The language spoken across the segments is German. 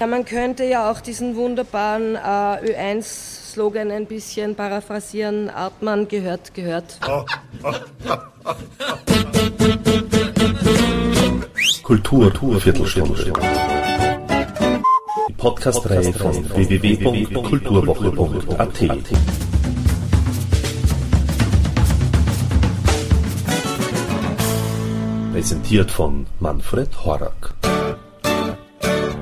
Ja, man könnte ja auch diesen wunderbaren äh, Ö1-Slogan ein bisschen paraphrasieren. Artmann gehört, gehört. Kultur, Kultur Viertelstunde. Die Podcast-Reihe von www.kulturwoche.at. Präsentiert von Manfred Horak.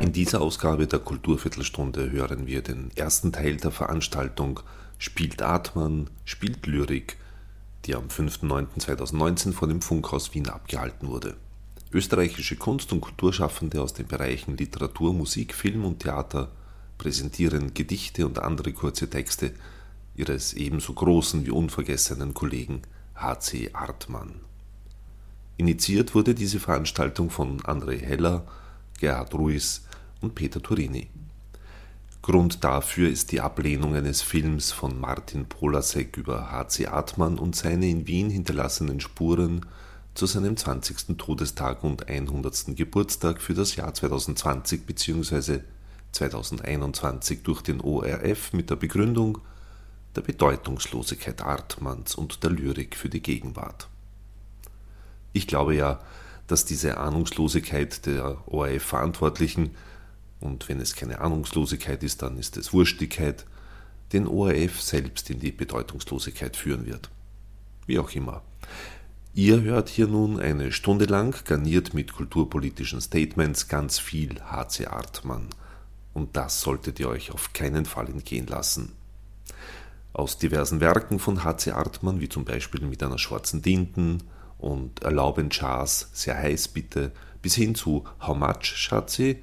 In dieser Ausgabe der Kulturviertelstunde hören wir den ersten Teil der Veranstaltung Spielt Atman, spielt Lyrik, die am 5.9.2019 vor dem Funkhaus Wien abgehalten wurde. Österreichische Kunst- und Kulturschaffende aus den Bereichen Literatur, Musik, Film und Theater präsentieren Gedichte und andere kurze Texte ihres ebenso großen wie unvergessenen Kollegen H.C. Artmann. Initiiert wurde diese Veranstaltung von André Heller, Gerhard Ruiz und Peter Turini. Grund dafür ist die Ablehnung eines Films von Martin Polasek über H.C. Artmann und seine in Wien hinterlassenen Spuren zu seinem 20. Todestag und 100. Geburtstag für das Jahr 2020 bzw. 2021 durch den ORF mit der Begründung der Bedeutungslosigkeit Artmanns und der Lyrik für die Gegenwart. Ich glaube ja, dass diese Ahnungslosigkeit der ORF-Verantwortlichen, und wenn es keine Ahnungslosigkeit ist, dann ist es Wurstigkeit, den ORF selbst in die Bedeutungslosigkeit führen wird. Wie auch immer. Ihr hört hier nun eine Stunde lang, garniert mit kulturpolitischen Statements, ganz viel HC Artmann. Und das solltet ihr euch auf keinen Fall entgehen lassen. Aus diversen Werken von HC Artmann, wie zum Beispiel mit einer schwarzen Dinten, und Erlauben Chars, sehr heiß bitte, bis hin zu How Much Schatzi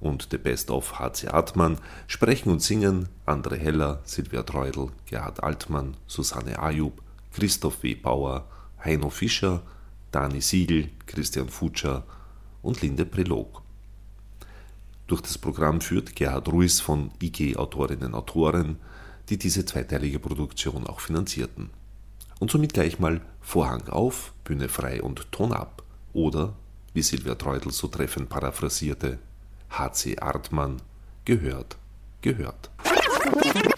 und The Best of HC Artmann sprechen und singen Andre Heller, Silvia Treudel, Gerhard Altmann, Susanne Ayub, Christoph W. Bauer, Heino Fischer, Dani Siegel, Christian Futscher und Linde Prelog. Durch das Programm führt Gerhard Ruiz von IG Autorinnen Autoren, die diese zweiteilige Produktion auch finanzierten. Und somit gleich mal Vorhang auf, Bühne frei und Ton ab. Oder, wie Silvia Treudel so treffend paraphrasierte, HC Artmann, gehört, gehört.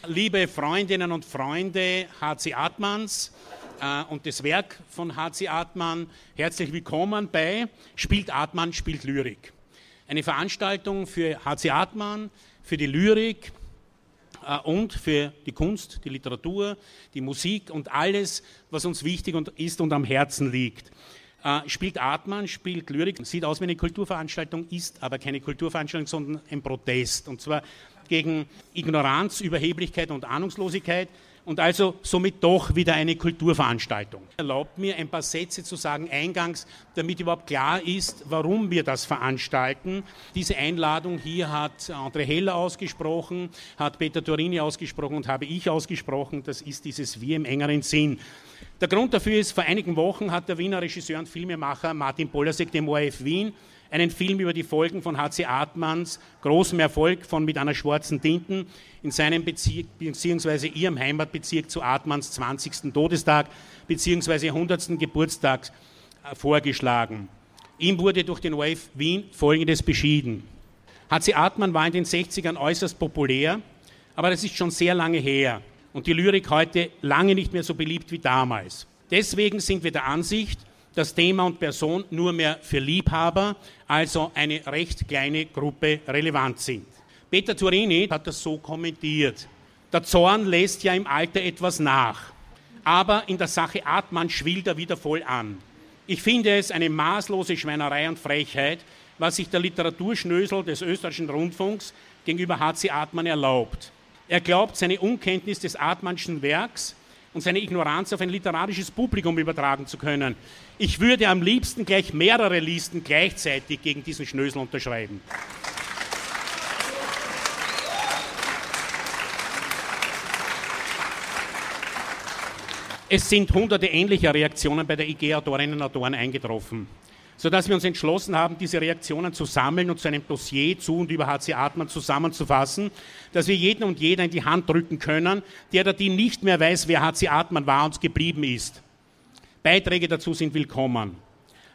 Liebe Freundinnen und Freunde HC Artmanns äh, und das Werk von HC Artmann, herzlich willkommen bei Spielt Artmann, spielt Lyrik. Eine Veranstaltung für HC Artmann, für die Lyrik, äh, und für die Kunst, die Literatur, die Musik und alles, was uns wichtig ist und am Herzen liegt. Äh, spielt Artmann, spielt Lyrik, sieht aus wie eine Kulturveranstaltung, ist aber keine Kulturveranstaltung, sondern ein Protest. Und zwar gegen Ignoranz, Überheblichkeit und Ahnungslosigkeit und also somit doch wieder eine Kulturveranstaltung. Erlaubt mir ein paar Sätze zu sagen eingangs, damit überhaupt klar ist, warum wir das veranstalten. Diese Einladung hier hat André Heller ausgesprochen, hat Peter Torini ausgesprochen und habe ich ausgesprochen. Das ist dieses Wir im engeren Sinn. Der Grund dafür ist, vor einigen Wochen hat der Wiener Regisseur und Filmemacher Martin Polasek dem ORF Wien einen Film über die Folgen von H.C. Artmanns großem Erfolg von Mit einer schwarzen Tinten in seinem Bezirk bzw. ihrem Heimatbezirk zu Artmanns 20. Todestag bzw. 100. Geburtstag äh, vorgeschlagen. Ihm wurde durch den ORF Wien Folgendes beschieden. H.C. Artmann war in den 60ern äußerst populär, aber das ist schon sehr lange her und die Lyrik heute lange nicht mehr so beliebt wie damals. Deswegen sind wir der Ansicht, dass Thema und Person nur mehr für Liebhaber, also eine recht kleine Gruppe, relevant sind. Peter Turini hat das so kommentiert. Der Zorn lässt ja im Alter etwas nach, aber in der Sache Atman schwillt er wieder voll an. Ich finde es eine maßlose Schweinerei und Frechheit, was sich der Literaturschnösel des österreichischen Rundfunks gegenüber H.C. Atman erlaubt. Er glaubt, seine Unkenntnis des Atmanschen Werks und seine Ignoranz auf ein literarisches Publikum übertragen zu können. Ich würde am liebsten gleich mehrere Listen gleichzeitig gegen diesen Schnösel unterschreiben. Es sind hunderte ähnlicher Reaktionen bei der IG-Autorinnen und Autoren eingetroffen, sodass wir uns entschlossen haben, diese Reaktionen zu sammeln und zu einem Dossier zu und über HC Atman zusammenzufassen, dass wir jeden und jeder in die Hand drücken können, der oder die nicht mehr weiß, wer HC Atman war und geblieben ist. Beiträge dazu sind willkommen.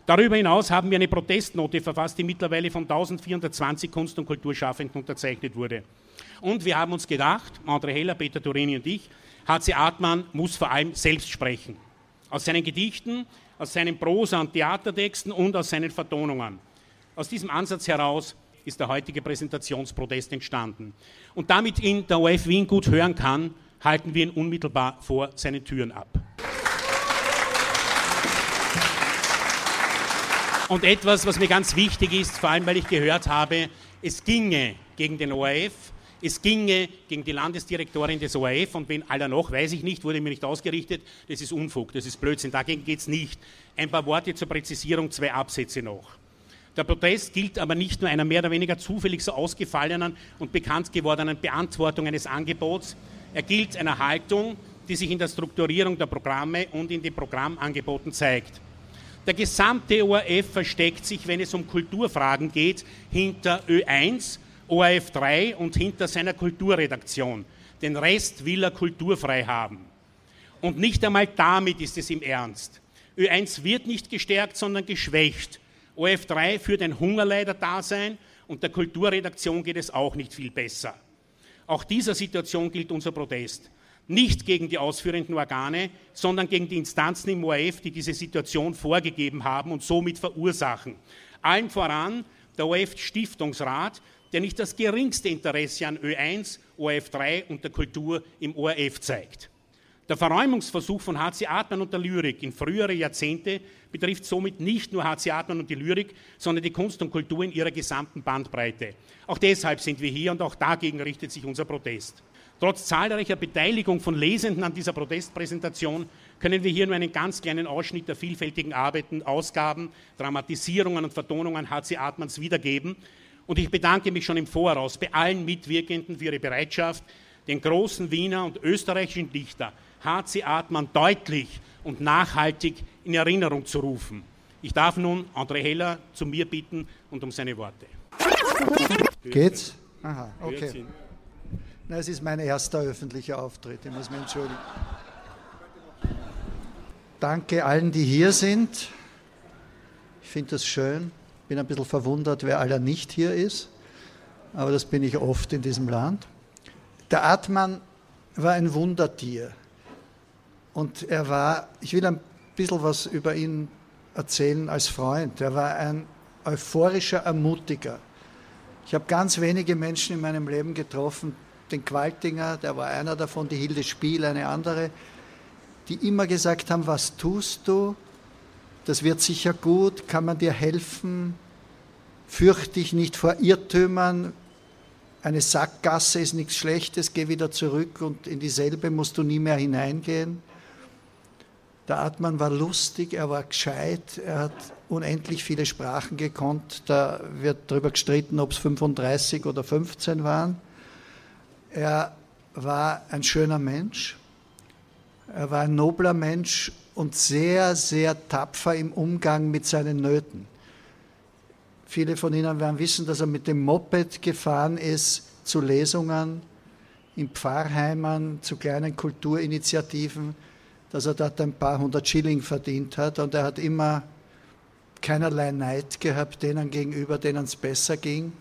Darüber hinaus haben wir eine Protestnote verfasst, die mittlerweile von 1420 Kunst- und Kulturschaffenden unterzeichnet wurde. Und wir haben uns gedacht, André Heller, Peter Turini und ich, H.C. Artmann muss vor allem selbst sprechen. Aus seinen Gedichten, aus seinen Prosa- und Theatertexten und aus seinen Vertonungen. Aus diesem Ansatz heraus ist der heutige Präsentationsprotest entstanden. Und damit ihn der OF Wien gut hören kann, halten wir ihn unmittelbar vor seinen Türen ab. Und etwas, was mir ganz wichtig ist, vor allem weil ich gehört habe, es ginge gegen den ORF, es ginge gegen die Landesdirektorin des ORF und wen aller noch, weiß ich nicht, wurde mir nicht ausgerichtet, das ist Unfug, das ist Blödsinn, dagegen geht es nicht. Ein paar Worte zur Präzisierung, zwei Absätze noch. Der Protest gilt aber nicht nur einer mehr oder weniger zufällig so ausgefallenen und bekannt gewordenen Beantwortung eines Angebots, er gilt einer Haltung, die sich in der Strukturierung der Programme und in den Programmangeboten zeigt. Der gesamte ORF versteckt sich, wenn es um Kulturfragen geht, hinter Ö1, ORF 3 und hinter seiner Kulturredaktion. Den Rest will er kulturfrei haben. Und nicht einmal damit ist es im Ernst. Ö1 wird nicht gestärkt, sondern geschwächt. ORF 3 führt ein Hungerleider-Dasein und der Kulturredaktion geht es auch nicht viel besser. Auch dieser Situation gilt unser Protest nicht gegen die ausführenden Organe, sondern gegen die Instanzen im ORF, die diese Situation vorgegeben haben und somit verursachen. Allen voran der ORF-Stiftungsrat, der nicht das geringste Interesse an Ö1, ORF 3 und der Kultur im ORF zeigt. Der Verräumungsversuch von HC Atman und der Lyrik in frühere Jahrzehnte betrifft somit nicht nur HC Atman und die Lyrik, sondern die Kunst und Kultur in ihrer gesamten Bandbreite. Auch deshalb sind wir hier und auch dagegen richtet sich unser Protest. Trotz zahlreicher Beteiligung von Lesenden an dieser Protestpräsentation können wir hier nur einen ganz kleinen Ausschnitt der vielfältigen Arbeiten, Ausgaben, Dramatisierungen und Vertonungen H.C. Atmans wiedergeben. Und ich bedanke mich schon im Voraus bei allen Mitwirkenden für ihre Bereitschaft, den großen Wiener und österreichischen Dichter H.C. Atman deutlich und nachhaltig in Erinnerung zu rufen. Ich darf nun André Heller zu mir bitten und um seine Worte. Geht's? Aha, okay. Na, es ist mein erster öffentlicher Auftritt, ich muss mich entschuldigen. Danke allen, die hier sind. Ich finde das schön. Bin ein bisschen verwundert, wer aller nicht hier ist, aber das bin ich oft in diesem Land. Der Atman war ein Wundertier und er war, ich will ein bisschen was über ihn erzählen als Freund. Er war ein euphorischer Ermutiger. Ich habe ganz wenige Menschen in meinem Leben getroffen, den Qualtinger, der war einer davon, die Hilde Spiel, eine andere, die immer gesagt haben, was tust du? Das wird sicher gut, kann man dir helfen? Fürcht dich nicht vor Irrtümern. Eine Sackgasse ist nichts Schlechtes, geh wieder zurück und in dieselbe musst du nie mehr hineingehen. Der Atman war lustig, er war gescheit, er hat unendlich viele Sprachen gekonnt. Da wird darüber gestritten, ob es 35 oder 15 waren. Er war ein schöner Mensch, er war ein nobler Mensch und sehr, sehr tapfer im Umgang mit seinen Nöten. Viele von Ihnen werden wissen, dass er mit dem Moped gefahren ist zu Lesungen in Pfarrheimen, zu kleinen Kulturinitiativen, dass er dort ein paar hundert Schilling verdient hat und er hat immer keinerlei Neid gehabt denen gegenüber, denen es besser ging.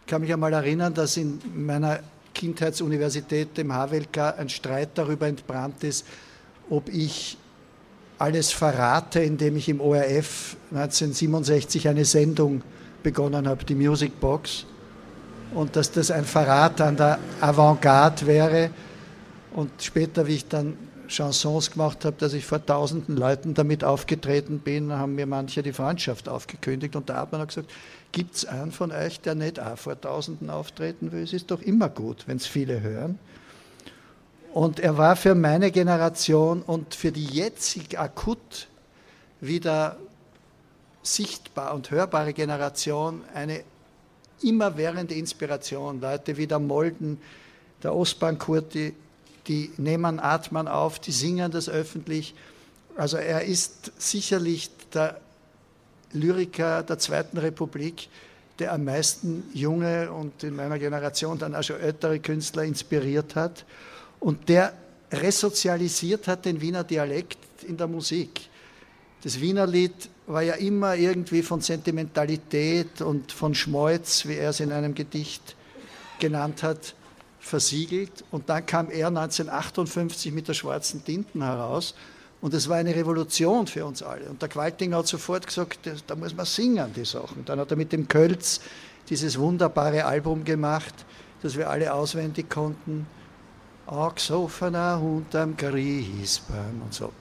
Ich kann mich einmal erinnern, dass in meiner Kindheitsuniversität, dem HWLK, ein Streit darüber entbrannt ist, ob ich alles verrate, indem ich im ORF 1967 eine Sendung begonnen habe, die Music Box, und dass das ein Verrat an der Avantgarde wäre. Und später, wie ich dann Chansons gemacht habe, dass ich vor tausenden Leuten damit aufgetreten bin, haben mir manche die Freundschaft aufgekündigt. Und da hat man gesagt, gibt es einen von euch, der nicht auch vor tausenden auftreten will? Es ist doch immer gut, wenn es viele hören. Und er war für meine Generation und für die jetzig akut wieder sichtbar und hörbare Generation eine immerwährende Inspiration. Leute wie der Molden, der Ostbankurti, die nehmen Atman auf, die singen das öffentlich. Also er ist sicherlich der Lyriker der Zweiten Republik, der am meisten junge und in meiner Generation dann auch schon ältere Künstler inspiriert hat und der resozialisiert hat den Wiener Dialekt in der Musik. Das Wiener Lied war ja immer irgendwie von Sentimentalität und von Schmolz, wie er es in einem Gedicht genannt hat, versiegelt. Und dann kam er 1958 mit der schwarzen Tinten heraus. Und es war eine Revolution für uns alle. Und der Qualtinger hat sofort gesagt, da muss man singen, die Sachen. Dann hat er mit dem Kölz dieses wunderbare Album gemacht, das wir alle auswendig konnten. Angesoffener Hund am Griesbaum und so.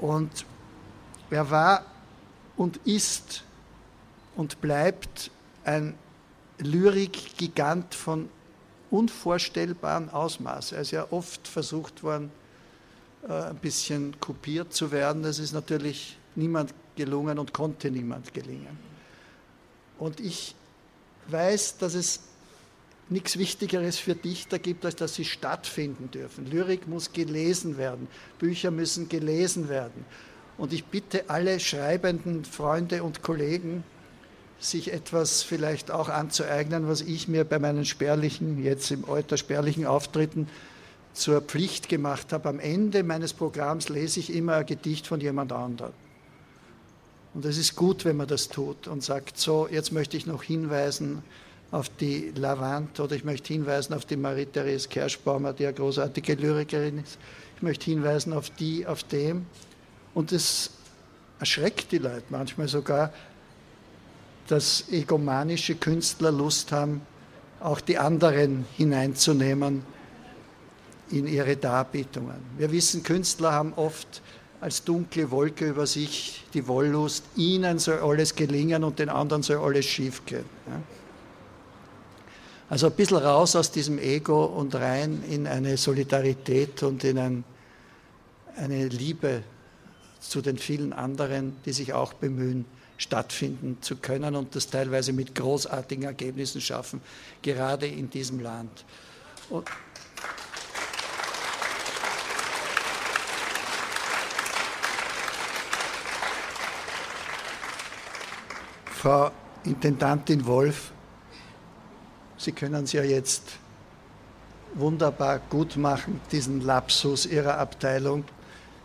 Und er war und ist und bleibt ein Lyrikgigant von unvorstellbaren Ausmaß. Er ist ja oft versucht worden, äh, ein bisschen kopiert zu werden. Das ist natürlich niemand gelungen und konnte niemand gelingen. Und ich weiß, dass es nichts Wichtigeres für Dichter gibt, als dass sie stattfinden dürfen. Lyrik muss gelesen werden, Bücher müssen gelesen werden. Und ich bitte alle schreibenden Freunde und Kollegen, sich etwas vielleicht auch anzueignen, was ich mir bei meinen spärlichen, jetzt im Alter spärlichen Auftritten zur Pflicht gemacht habe. Am Ende meines Programms lese ich immer ein Gedicht von jemand anderem. Und es ist gut, wenn man das tut und sagt, so, jetzt möchte ich noch hinweisen auf die Lavant oder ich möchte hinweisen auf die Marie-Therese Kerschbaumer, die eine großartige Lyrikerin ist. Ich möchte hinweisen auf die, auf dem. Und es erschreckt die Leute manchmal sogar, dass egomanische Künstler Lust haben, auch die anderen hineinzunehmen in ihre Darbietungen. Wir wissen, Künstler haben oft als dunkle Wolke über sich die Wollust, ihnen soll alles gelingen und den anderen soll alles schiefgehen. Also ein bisschen raus aus diesem Ego und rein in eine Solidarität und in ein, eine Liebe zu den vielen anderen, die sich auch bemühen, stattfinden zu können und das teilweise mit großartigen Ergebnissen schaffen, gerade in diesem Land. Und Frau Intendantin Wolf, Sie können es ja jetzt wunderbar gut machen, diesen Lapsus Ihrer Abteilung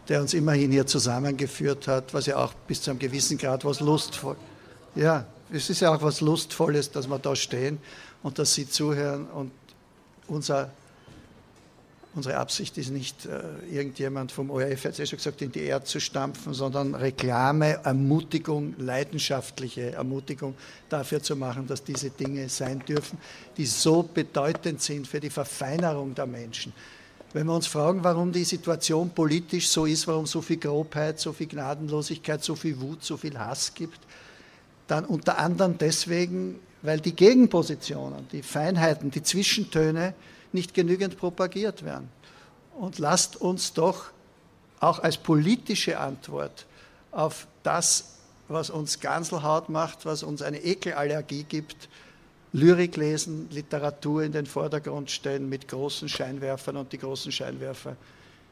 der uns immerhin hier zusammengeführt hat, was ja auch bis zu einem gewissen Grad was lustvoll. Ja, es ist ja auch was lustvolles, dass wir da stehen und dass Sie zuhören und unser Unsere Absicht ist nicht, äh, irgendjemand vom ORF, hat es schon gesagt, in die Erde zu stampfen, sondern Reklame, Ermutigung, leidenschaftliche Ermutigung dafür zu machen, dass diese Dinge sein dürfen, die so bedeutend sind für die Verfeinerung der Menschen. Wenn wir uns fragen, warum die Situation politisch so ist, warum so viel Grobheit, so viel Gnadenlosigkeit, so viel Wut, so viel Hass gibt, dann unter anderem deswegen, weil die Gegenpositionen, die Feinheiten, die Zwischentöne nicht genügend propagiert werden. Und lasst uns doch auch als politische Antwort auf das, was uns Ganselhaut macht, was uns eine Ekelallergie gibt, Lyrik lesen, Literatur in den Vordergrund stellen mit großen Scheinwerfern und die großen Scheinwerfer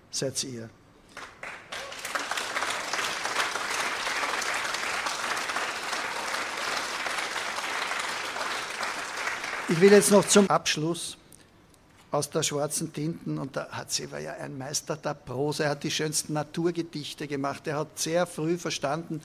seid ihr. Ich will jetzt noch zum Abschluss aus der schwarzen Tinten, und hat sie war ja ein Meister der Prose, er hat die schönsten Naturgedichte gemacht, er hat sehr früh verstanden,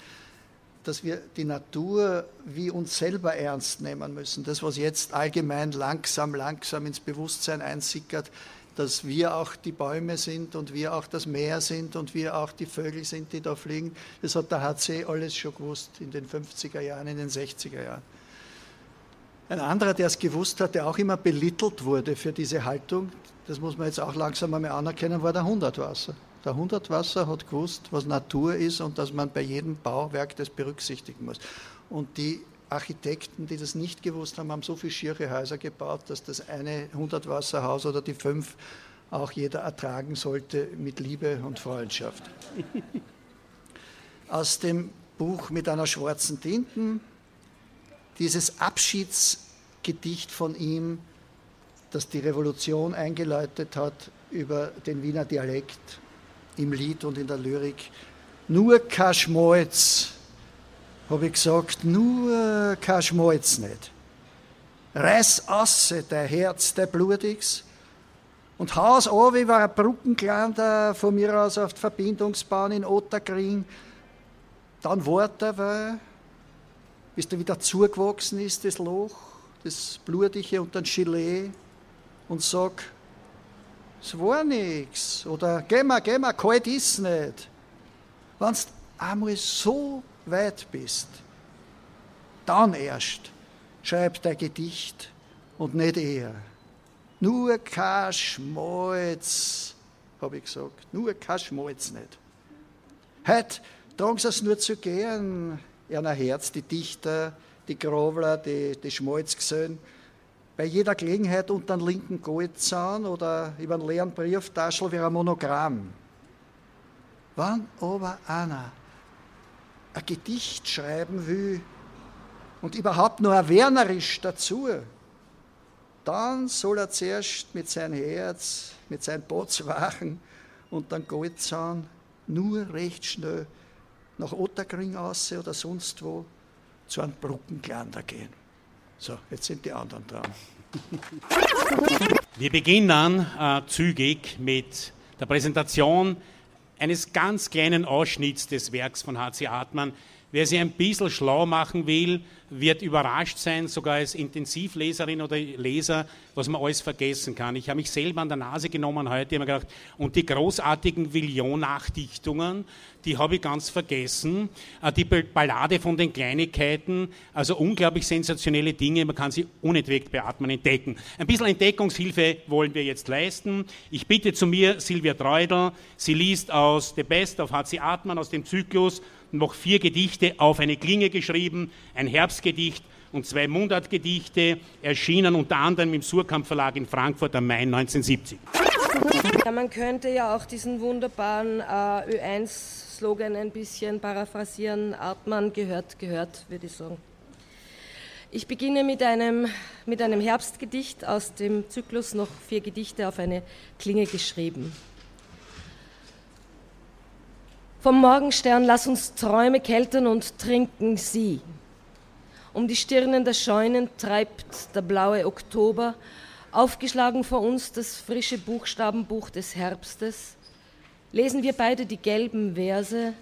dass wir die Natur wie uns selber ernst nehmen müssen. Das, was jetzt allgemein langsam, langsam ins Bewusstsein einsickert, dass wir auch die Bäume sind und wir auch das Meer sind und wir auch die Vögel sind, die da fliegen. Das hat der HC alles schon gewusst in den 50er Jahren, in den 60er Jahren. Ein anderer, der es gewusst hat, der auch immer belittelt wurde für diese Haltung, das muss man jetzt auch langsam einmal anerkennen, war der Hundertwasser. Der Hundertwasser hat gewusst, was Natur ist und dass man bei jedem Bauwerk das berücksichtigen muss. Und die Architekten, die das nicht gewusst haben, haben so viele schiere Häuser gebaut, dass das eine Hundertwasserhaus oder die fünf auch jeder ertragen sollte mit Liebe und Freundschaft. Aus dem Buch mit einer schwarzen Tinten, dieses Abschiedsgedicht von ihm, das die Revolution eingeläutet hat über den Wiener Dialekt, im Lied und in der Lyrik. Nur kein Schmalz, habe ich gesagt, nur kein Schmalz nicht. Reiß asse dein Herz, dein Blutiges, und haus an, wie war ein Brückenklan von mir aus auf die Verbindungsbahn in Otterkring. dann warten wir, bis da wieder zugewachsen ist, das Loch, das Blutige und dann Gilet und sag, es war nichts oder geh mal, geh mal, kalt ist nicht. Wenn du einmal so weit bist, dann erst schreib dein Gedicht und nicht er. Nur kein Schmalz, habe ich gesagt, nur kein Schmalz nicht. Heute tragen sie es nur zu gern, einer Herz, die Dichter, die Grovler, die, die Schmalzgesellen, bei jeder Gelegenheit unter einen linken Goldzahn oder über einen leeren Brieftaschel wie ein Monogramm. Wann aber einer ein Gedicht schreiben will und überhaupt nur ein dazu, dann soll er zuerst mit seinem Herz, mit seinem Botswachen und dann Goldzahn nur recht schnell nach Otterkring aus oder sonst wo zu einem Brückenklander gehen. So, jetzt sind die anderen dran. Wir beginnen äh, zügig mit der Präsentation eines ganz kleinen Ausschnitts des Werks von H.C. Hartmann. Wer sich ein bisschen schlau machen will, wird überrascht sein, sogar als Intensivleserin oder Leser, was man alles vergessen kann. Ich habe mich selber an der Nase genommen heute, habe mir gedacht, und die großartigen Villon-Nachdichtungen, die habe ich ganz vergessen. Äh, die Ballade von den Kleinigkeiten, also unglaublich sensationelle Dinge, man kann sie unentwegt beatmen, entdecken. Ein bisschen Entdeckungshilfe wollen wir jetzt leisten. Ich bitte zu mir Silvia Treudel, sie liest aus The Best of H.C. Atman, aus dem Zyklus noch vier Gedichte auf eine Klinge geschrieben, ein Herbstgedicht und zwei Mundartgedichte, erschienen unter anderem im Surkamp Verlag in Frankfurt am Main 1970. Ja, man könnte ja auch diesen wunderbaren äh, Ö1-Slogan ein bisschen paraphrasieren. Artmann gehört, gehört, würde ich sagen. Ich beginne mit einem, mit einem Herbstgedicht aus dem Zyklus noch vier Gedichte auf eine Klinge geschrieben. Vom Morgenstern lass uns Träume keltern und trinken sie. Um die Stirnen der Scheunen treibt der blaue Oktober, aufgeschlagen vor uns das frische Buchstabenbuch des Herbstes. Lesen wir beide die gelben Verse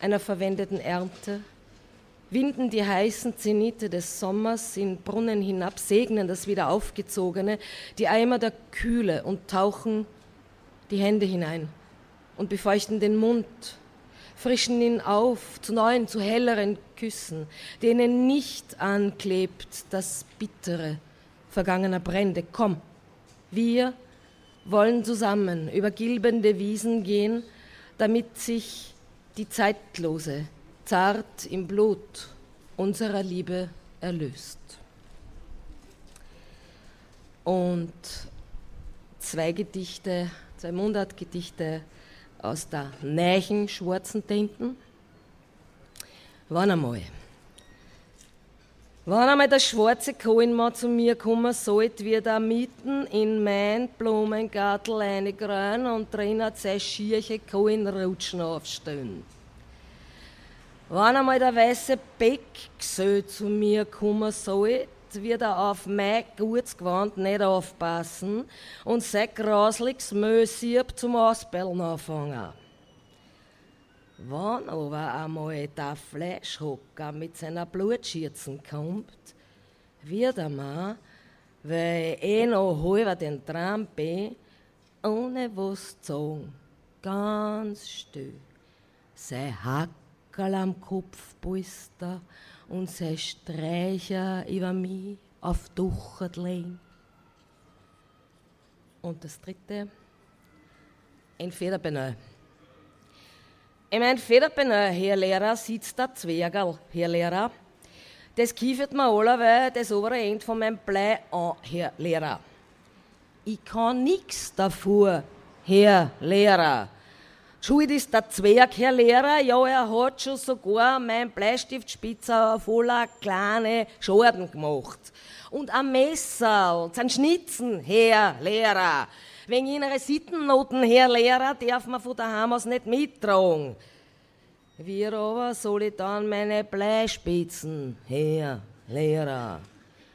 einer verwendeten Ernte, winden die heißen Zenite des Sommers in Brunnen hinab, segnen das wieder aufgezogene, die Eimer der Kühle und tauchen die Hände hinein und befeuchten den Mund frischen ihn auf zu neuen, zu helleren Küssen, denen nicht anklebt das Bittere vergangener Brände. Komm, wir wollen zusammen über gilbende Wiesen gehen, damit sich die Zeitlose zart im Blut unserer Liebe erlöst. Und zwei Gedichte, zwei Mundartgedichte aus der neuen schwarzen Tinten. Wann einmal, wenn einmal der schwarze Kohlenmann zu mir kommen sollte, wird er mitten in mein Blumengartel reingrein und drin hat sein schierche Kohlenrutschen aufstehen. Wenn einmal der weiße Beck zu mir kommen sollte, wird er auf mein gutes Gewand nicht aufpassen und sein grasliches Müllsieb zum Ausbellen anfangen. Wenn aber einmal der Fleischhocker mit seiner Blutschürzen kommt, wird er mir, weil ich eh noch halber den Tram bin, ohne was zu sagen, ganz still, sein Hackerl am Kopf polster und sein Streicher über mich auf Duchet lehn. Und das dritte, ein Federbenö. In meinem Federbenö, Herr Lehrer, sitzt der Zwergerl, Herr Lehrer. Das kiefert mir allerweil das obere Ende von meinem Blei an, Herr Lehrer. Ich kann nix davor, Herr Lehrer. Schuld ist der Zwerg, Herr Lehrer, ja, er hat schon sogar mein Bleistiftspitzer voller kleine Schorden gemacht. Und ein Messer, ein Schnitzen, Herr Lehrer. Wegen ihrer Sittennoten, Herr Lehrer, darf man von daheim aus nicht mittragen. Wie aber soll ich dann meine Bleispitzen, Herr Lehrer?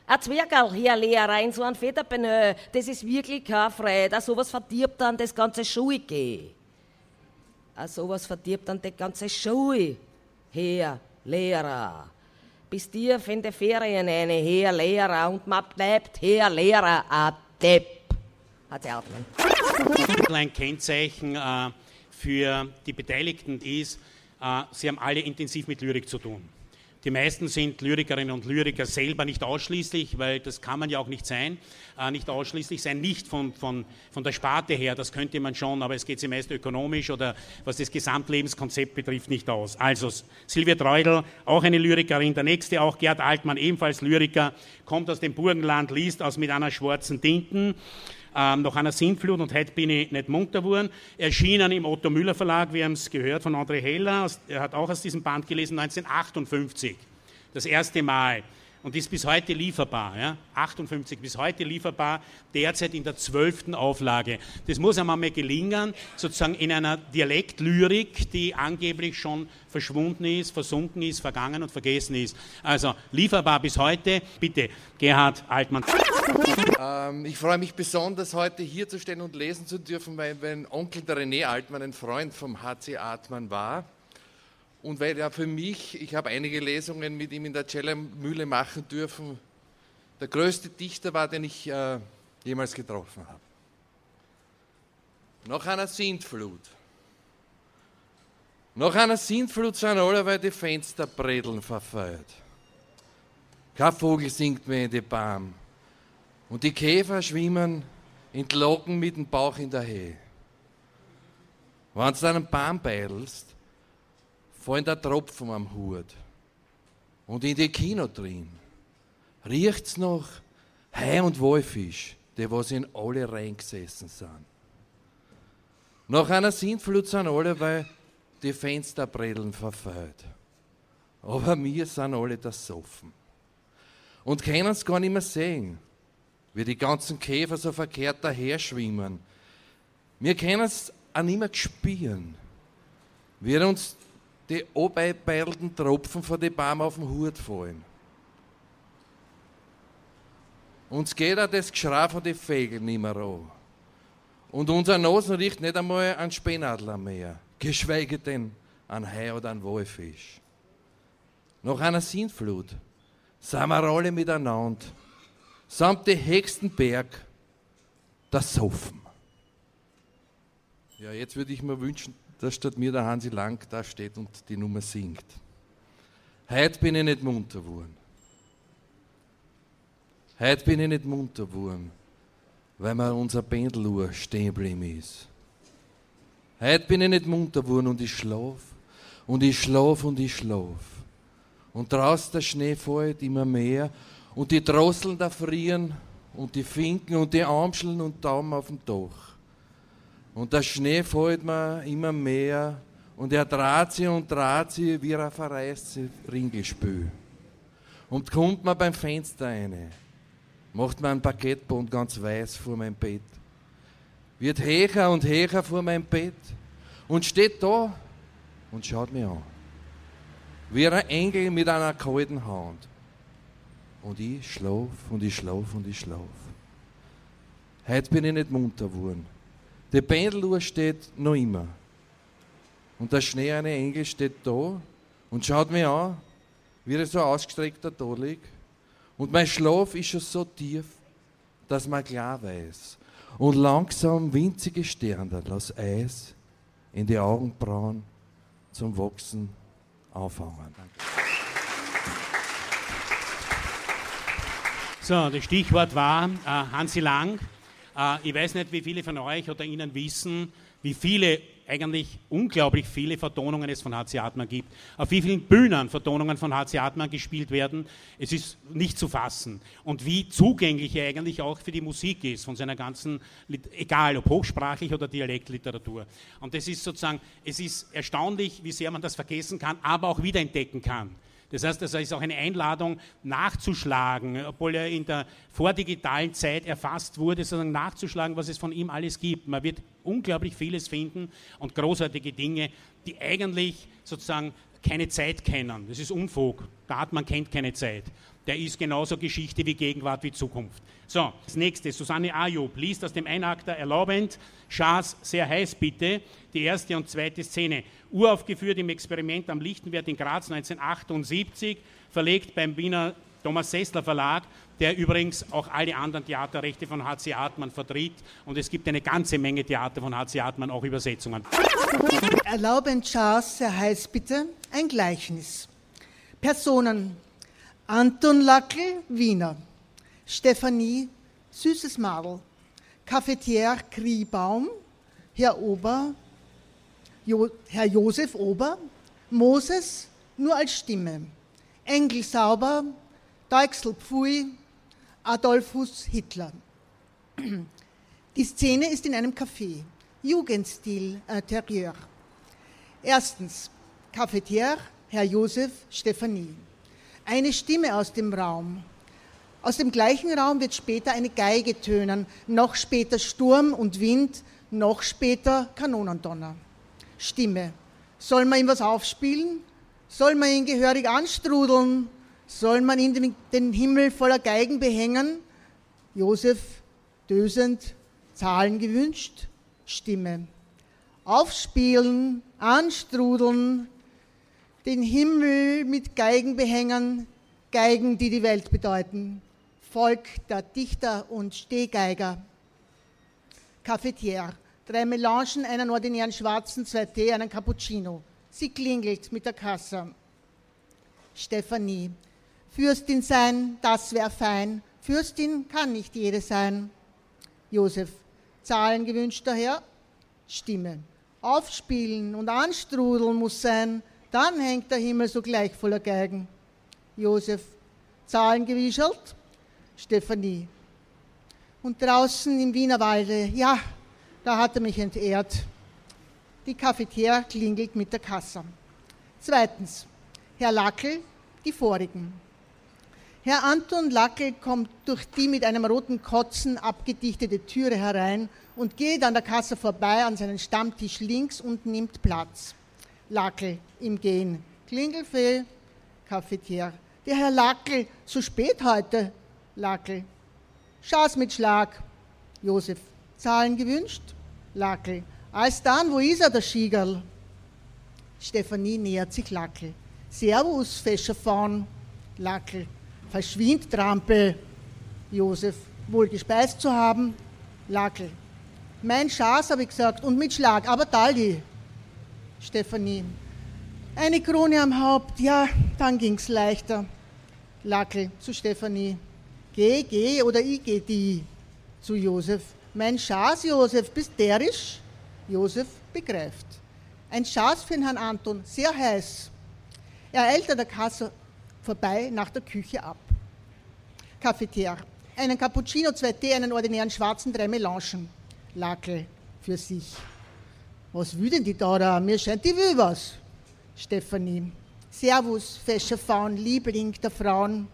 Ein Zwergerl, Herr Lehrer, in so einem Federbenö, das ist wirklich kein Freude. Sowas verdirbt dann das ganze Schulgehen. Auch sowas verdirbt dann die ganze Schule, Herr Lehrer. Bis tief in Ferien eine Herr Lehrer und man bleibt Herr Lehrer a Depp. Hat Erdmann. Ein Kennzeichen äh, für die Beteiligten ist, äh, sie haben alle intensiv mit Lyrik zu tun. Die meisten sind Lyrikerinnen und Lyriker selber nicht ausschließlich, weil das kann man ja auch nicht sein, äh, nicht ausschließlich sein, nicht von, von, von der Sparte her, das könnte man schon, aber es geht sie meist ökonomisch oder was das Gesamtlebenskonzept betrifft nicht aus. Also Silvia Treudel, auch eine Lyrikerin, der nächste auch Gerd Altmann, ebenfalls Lyriker, kommt aus dem Burgenland, liest aus mit einer schwarzen Tinten ähm, nach einer Sintflut und heute bin ich nicht munter geworden. Erschienen im Otto Müller Verlag, wir haben es gehört von André Heller, er hat auch aus diesem Band gelesen, 1958, das erste Mal und ist bis heute lieferbar. Ja? 58 bis heute lieferbar, derzeit in der zwölften Auflage. Das muss einmal mal gelingen, sozusagen in einer Dialektlyrik, die angeblich schon verschwunden ist, versunken ist, vergangen und vergessen ist. Also lieferbar bis heute. Bitte, Gerhard Altmann. Ähm, ich freue mich besonders, heute hier zu stehen und lesen zu dürfen, weil mein Onkel, der René Altmann, ein Freund vom HC Altmann war. Und weil er für mich, ich habe einige Lesungen mit ihm in der Cellermühle machen dürfen, der größte Dichter war, den ich äh, jemals getroffen habe. Nach einer Sintflut. Nach einer Sintflut sind alle, weil die Fensterbredeln verfeuert. Kein Vogel singt mehr in die Baum. Und die Käfer schwimmen entlocken mit dem Bauch in der Höhe. Wenn du einen Baum beidelst, fallen der Tropfen am Hut. Und in die Kino drin riecht's noch Hai und Wolfisch, die was in alle reingesessen sind. Nach einer Sintflut sind alle, weil die Fensterbredeln verfeuert. Aber wir sind alle das Soffen. Und können es gar nicht mehr sehen, wie die ganzen Käfer so verkehrt daher schwimmen. Wir können es auch nicht mehr spüren, wie uns die abbeilten Tropfen von den Baum auf den Hut fallen. Uns geht auch das Geschrei von den Vögeln nicht mehr an. Und unser Nosen riecht nicht einmal an Spenadler mehr, geschweige denn an Hai oder an Walfisch. Nach einer Sintflut sind wir alle miteinander, samt den höchsten Berg, das Soffen. Ja, jetzt würde ich mir wünschen, dass statt mir der Hansi Lang da steht und die Nummer singt. Heute bin ich nicht munter geworden. Heute bin ich nicht munter geworden, weil mir unser Pendeluhr stehen geblieben ist. Heute bin ich nicht munter geworden und ich schlaf und ich schlaf und ich schlaf. Und draußen der Schnee fällt immer mehr und die Drosseln da frieren und die Finken und die Amscheln und Daumen auf dem Dach. Und der Schnee fällt mir immer mehr und er dreht sich und dreht sich wie ein verreistes Ringelspül. Und kommt mir beim Fenster rein, macht mir ein Parkettboden ganz weiß vor meinem Bett, wird höher und höher vor meinem Bett und steht da und schaut mir an. Wie ein Engel mit einer kalten Hand. Und ich schlaf und ich schlaf und ich schlaf. Heute bin ich nicht munter geworden. Die Pendeluhr steht noch immer. Und der Schnee eine Engel steht da und schaut mir an, wie er so ausgestreckt da liegt. Und mein Schlaf ist schon so tief, dass man klar weiß. Und langsam winzige Sterne aus Eis in die Augenbrauen zum Wachsen auffangen. So, das Stichwort war äh, Hansi Lang. Äh, ich weiß nicht, wie viele von euch oder Ihnen wissen, wie viele, eigentlich unglaublich viele Vertonungen es von HC Atman gibt. Auf wie vielen Bühnen Vertonungen von HC Atman gespielt werden, es ist nicht zu fassen. Und wie zugänglich er eigentlich auch für die Musik ist, von seiner ganzen, egal ob hochsprachlich oder Dialektliteratur. Und das ist sozusagen, es ist erstaunlich, wie sehr man das vergessen kann, aber auch wiederentdecken kann. Das heißt, das ist auch eine Einladung nachzuschlagen, obwohl er in der vordigitalen Zeit erfasst wurde, sozusagen nachzuschlagen, was es von ihm alles gibt. Man wird unglaublich vieles finden und großartige Dinge, die eigentlich sozusagen keine Zeit kennen. Das ist Unfug. Atman kennt keine Zeit. Der ist genauso Geschichte wie Gegenwart wie Zukunft. So, das nächste, Susanne Ayub liest aus dem Einakter erlaubend, Schaas sehr heiß bitte, die erste und zweite Szene. Uraufgeführt im Experiment am Lichtenwert in Graz 1978, verlegt beim Wiener Thomas Sessler Verlag, der übrigens auch alle anderen Theaterrechte von H.C. Artmann vertritt. Und es gibt eine ganze Menge Theater von H.C. Artmann, auch Übersetzungen. Erlauben Charles, sehr heiß bitte, ein Gleichnis. Personen. Anton Lackel, Wiener. Stefanie, süßes Madel. Cafetier Kriebaum, Herr Ober, jo, Herr Josef Ober, Moses nur als Stimme. Engel Sauber, Deichsel Pfui, Adolphus Hitler. Die Szene ist in einem Café, Jugendstil Interieur. Erstens, Cafetier, Herr Josef, Stephanie. Eine Stimme aus dem Raum. Aus dem gleichen Raum wird später eine Geige tönen, noch später Sturm und Wind, noch später Kanonendonner. Stimme. Soll man ihm was aufspielen? Soll man ihn gehörig anstrudeln? Soll man ihn den Himmel voller Geigen behängen? Josef, dösend, Zahlen gewünscht, Stimme. Aufspielen, anstrudeln, den Himmel mit Geigen behängen, Geigen, die die Welt bedeuten. Volk der Dichter und Stehgeiger. Cafetière. Drei Melangen, einen ordinären schwarzen, zwei Tee, einen Cappuccino. Sie klingelt mit der Kasse. Stephanie. Fürstin sein, das wäre fein. Fürstin kann nicht jede sein. Josef, Zahlen gewünscht daher, Stimme. Aufspielen und anstrudeln muss sein, dann hängt der Himmel sogleich voller Geigen. Josef, Zahlen gewischelt, Stephanie. Und draußen im Wienerwalde, ja, da hat er mich entehrt. Die Cafetiere klingelt mit der Kasse. Zweitens, Herr Lackel, die vorigen. Herr Anton Lackel kommt durch die mit einem roten Kotzen abgedichtete Türe herein und geht an der Kasse vorbei an seinen Stammtisch links und nimmt Platz. Lackel im Gehen. Klingelfee, Cafetier. Der Herr Lackel, so spät heute. Lackel. Schaß mit Schlag. Josef. Zahlen gewünscht? Lackel. Als dann, wo ist er, der Schiegerl? Stefanie nähert sich Lackel. Servus, fescher Faun. Lackel. Verschwind, Trampel. Josef, wohl gespeist zu haben. Lackel. Mein Schaß, habe ich gesagt, und mit Schlag, aber Taldi. Stefanie. Eine Krone am Haupt, ja, dann ging's leichter. Lackel zu Stefanie. Geh, geh oder ich geh die. Zu Josef. Mein Schaß, Josef, bist derisch? Josef begreift. Ein Schaß für den Herrn Anton, sehr heiß. Er eilt an der Kasse vorbei nach der Küche ab. Cafetier. Einen Cappuccino, zwei Tee, einen ordinären schwarzen, drei Melangen. Lackel für sich. Was will denn die da da? Mir scheint, die will was. Stefanie. Servus, fescher Faun, Liebling der Frauen.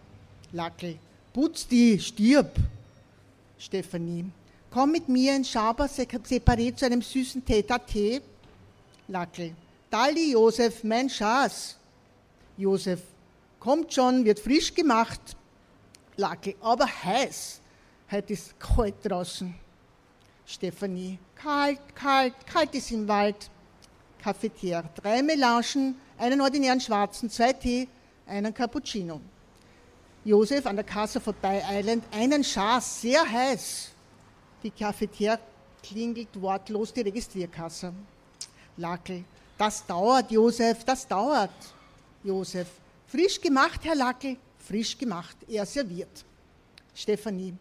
Lackel. Putz die, stirb. Stefanie. Komm mit mir in Schaber separat zu einem süßen Tete-a-Tee. Lackel. Dali Josef, mein Schaß. Josef. Kommt schon, wird frisch gemacht. Lackel. Aber heiß. Heute ist kalt draußen. Stefanie. Kalt, kalt, kalt ist im Wald. Cafetier. Drei Melangen, einen ordinären schwarzen, zwei Tee, einen Cappuccino. Josef an der Kasse vorbeieilend, einen Schaß, sehr heiß. Die Cafetier klingelt wortlos die Registrierkasse. Lackel, das dauert, Josef, das dauert. Josef, frisch gemacht, Herr Lackel, frisch gemacht, er serviert. Stefanie,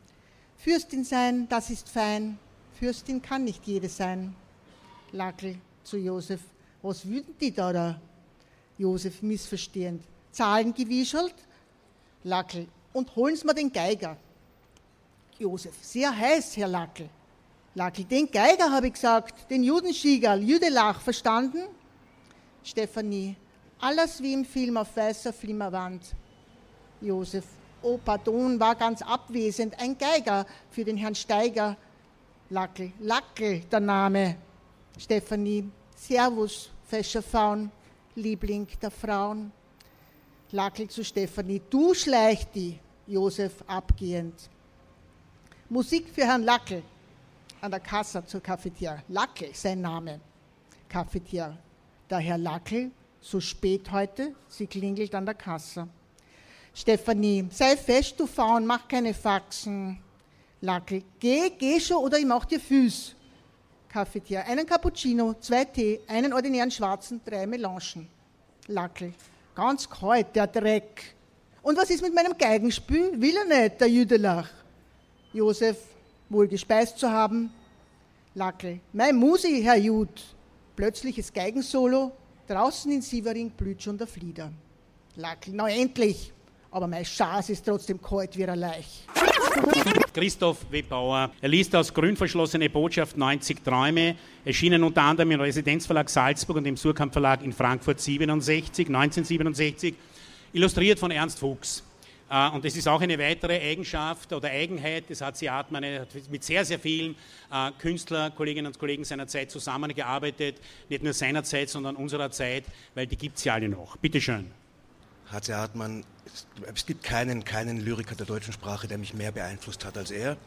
Fürstin sein, das ist fein. Fürstin kann nicht jede sein. Lackel zu Josef, was würden die da da? Josef missverstehend, Zahlen gewischelt. Lackel, und holen Sie mir den Geiger. Josef, sehr heiß, Herr Lackel. Lackel, den Geiger habe ich gesagt, den Judenschiegerl, Jüdelach, verstanden? Stefanie, alles wie im Film auf weißer Flimmerwand. Josef, oh pardon, war ganz abwesend, ein Geiger für den Herrn Steiger. Lackel, Lackel, der Name. Stefanie, Servus, fescher Faun, Liebling der Frauen. Lackel zu Stefanie. Du schleicht die, Josef abgehend. Musik für Herrn Lackel an der Kasse zur Cafetiere. Lackel, sein Name. Cafetiere. Der Herr Lackel, so spät heute, sie klingelt an der Kasse. Stefanie, sei fest, du Faun, mach keine Faxen. Lackel, geh, geh schon oder ich mach dir Füß. Cafetiere, einen Cappuccino, zwei Tee, einen ordinären schwarzen, drei Melangen. Lackel, ganz kalt, der Dreck. Und was ist mit meinem Geigenspiel? Will er nicht, der Jüdelach. Josef, wohl gespeist zu haben. Lackel, mein Musi, Herr Jud. Plötzliches Geigensolo, draußen in Sievering blüht schon der Flieder. Lackel, na endlich, aber mein Schaß ist trotzdem kalt wie ein Leich. Christoph W. Bauer. Er liest aus Grünverschlossene Botschaft 90 Träume, erschienen unter anderem im Residenzverlag Salzburg und im Surkamp Verlag in Frankfurt 67, 1967, illustriert von Ernst Fuchs. Äh, und das ist auch eine weitere Eigenschaft oder Eigenheit des HC Artmann. Er hat mit sehr, sehr vielen äh, Künstler, Kolleginnen und Kollegen seiner Zeit zusammengearbeitet. Nicht nur seiner Zeit, sondern unserer Zeit, weil die gibt es ja alle noch. Bitte schön. HC Hartmann, es gibt keinen, keinen Lyriker der deutschen Sprache, der mich mehr beeinflusst hat als er.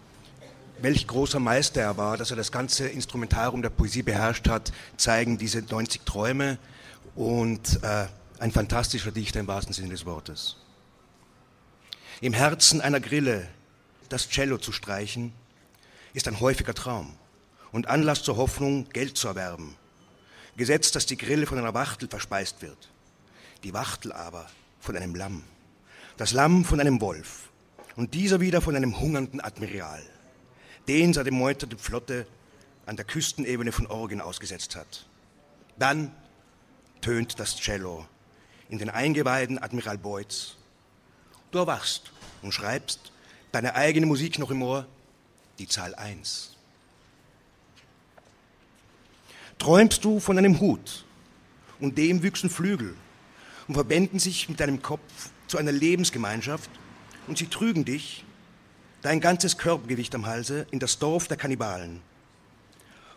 Welch großer Meister er war, dass er das ganze Instrumentarium der Poesie beherrscht hat, zeigen diese 90 Träume und äh, ein fantastischer Dichter im wahrsten Sinne des Wortes. Im Herzen einer Grille das Cello zu streichen, ist ein häufiger Traum und Anlass zur Hoffnung, Geld zu erwerben. Gesetzt, dass die Grille von einer Wachtel verspeist wird. Die Wachtel aber von einem Lamm, das Lamm von einem Wolf und dieser wieder von einem hungernden Admiral, den seine meuterte Flotte an der Küstenebene von Oregon ausgesetzt hat. Dann tönt das Cello in den Eingeweiden Admiral Boyds Du erwachst und schreibst deine eigene Musik noch im Ohr, die Zahl 1. Träumst du von einem Hut und dem wüchsen Flügel und verbänden sich mit deinem Kopf zu einer Lebensgemeinschaft und sie trügen dich, dein ganzes Körpergewicht am Halse, in das Dorf der Kannibalen.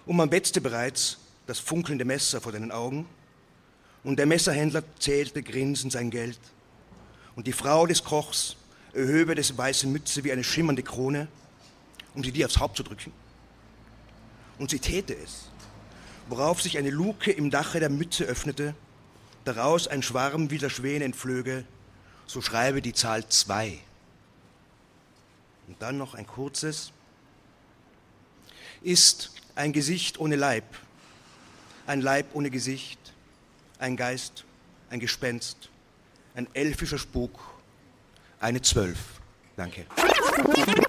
Und man wetzte bereits das funkelnde Messer vor deinen Augen und der Messerhändler zählte grinsend sein Geld und die Frau des Kochs erhöbe des weiße Mütze wie eine schimmernde Krone, um sie dir aufs Haupt zu drücken. Und sie täte es, worauf sich eine Luke im Dache der Mütze öffnete, daraus ein Schwarm wilder Schwäne entflöge, so schreibe die Zahl zwei. Und dann noch ein kurzes. Ist ein Gesicht ohne Leib, ein Leib ohne Gesicht, ein Geist, ein Gespenst, ein elfischer Spuk, eine Zwölf. Danke.